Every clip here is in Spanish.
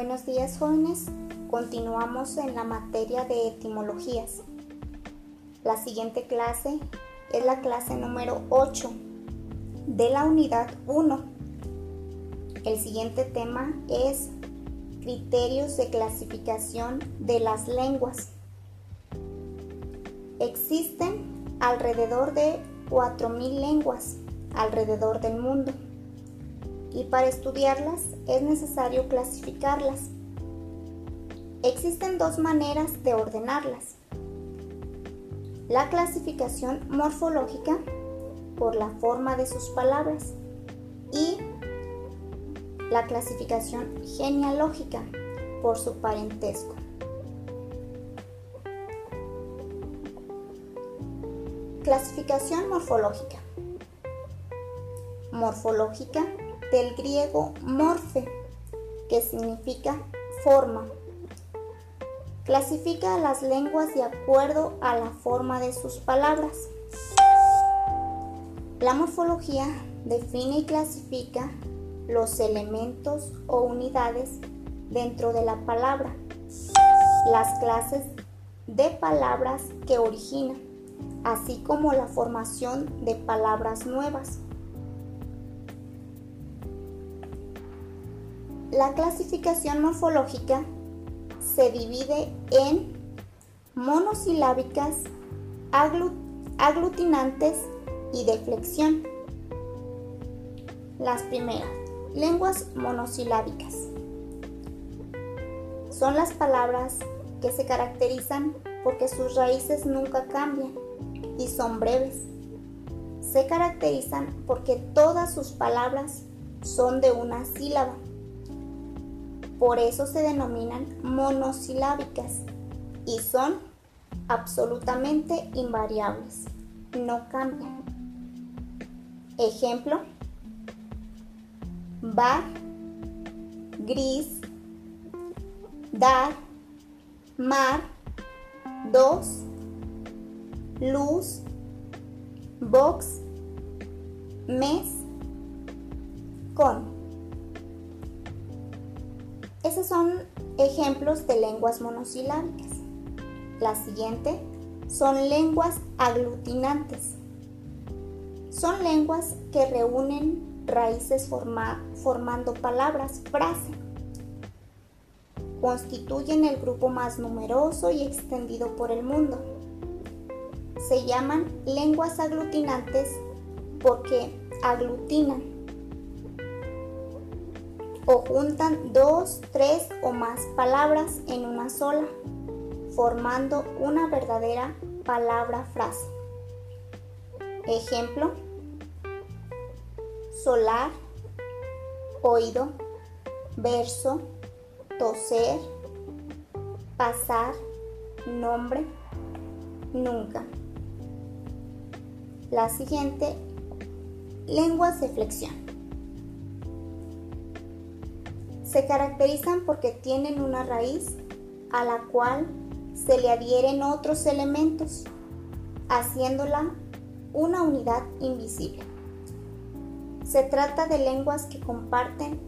Buenos días jóvenes, continuamos en la materia de etimologías. La siguiente clase es la clase número 8 de la unidad 1. El siguiente tema es criterios de clasificación de las lenguas. Existen alrededor de 4.000 lenguas alrededor del mundo y para estudiarlas es necesario clasificarlas. Existen dos maneras de ordenarlas. La clasificación morfológica por la forma de sus palabras y la clasificación genealógica por su parentesco. Clasificación morfológica. Morfológica del griego morfe, que significa forma. Clasifica las lenguas de acuerdo a la forma de sus palabras. La morfología define y clasifica los elementos o unidades dentro de la palabra, las clases de palabras que origina, así como la formación de palabras nuevas. La clasificación morfológica se divide en monosilábicas, aglutinantes y de flexión. Las primeras, lenguas monosilábicas. Son las palabras que se caracterizan porque sus raíces nunca cambian y son breves. Se caracterizan porque todas sus palabras son de una sílaba por eso se denominan monosilábicas y son absolutamente invariables, no cambian. Ejemplo, bar, gris, dar, mar, dos, luz, box, mes, con. Esos son ejemplos de lenguas monosilábicas. La siguiente son lenguas aglutinantes. Son lenguas que reúnen raíces formando palabras, frase. Constituyen el grupo más numeroso y extendido por el mundo. Se llaman lenguas aglutinantes porque aglutinan o juntan dos, tres o más palabras en una sola, formando una verdadera palabra frase. Ejemplo, solar, oído, verso, toser, pasar, nombre, nunca. La siguiente, lenguas de flexión. Se caracterizan porque tienen una raíz a la cual se le adhieren otros elementos, haciéndola una unidad invisible. Se trata de lenguas que comparten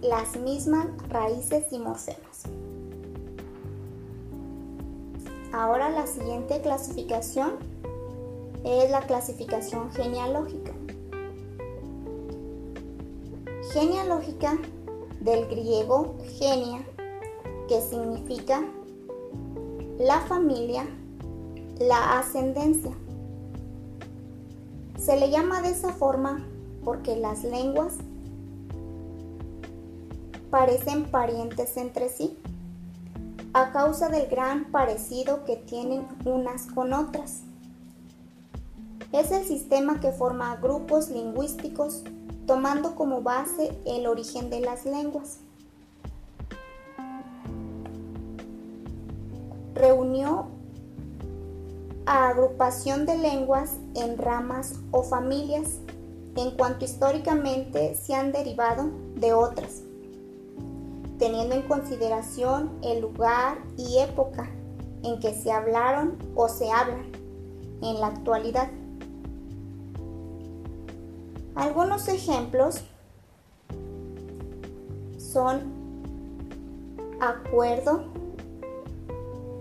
las mismas raíces y morfemas. Ahora la siguiente clasificación es la clasificación genealógica. Genealógica del griego genia, que significa la familia, la ascendencia. Se le llama de esa forma porque las lenguas parecen parientes entre sí, a causa del gran parecido que tienen unas con otras. Es el sistema que forma grupos lingüísticos tomando como base el origen de las lenguas. Reunió a agrupación de lenguas en ramas o familias en cuanto históricamente se han derivado de otras, teniendo en consideración el lugar y época en que se hablaron o se hablan en la actualidad. Algunos ejemplos son acuerdo,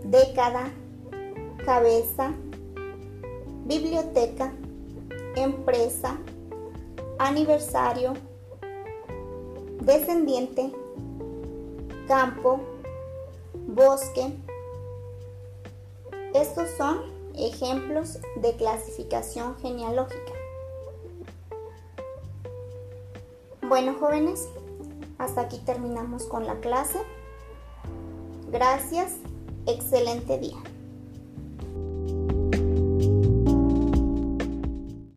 década, cabeza, biblioteca, empresa, aniversario, descendiente, campo, bosque. Estos son ejemplos de clasificación genealógica. Bueno jóvenes, hasta aquí terminamos con la clase. Gracias, excelente día.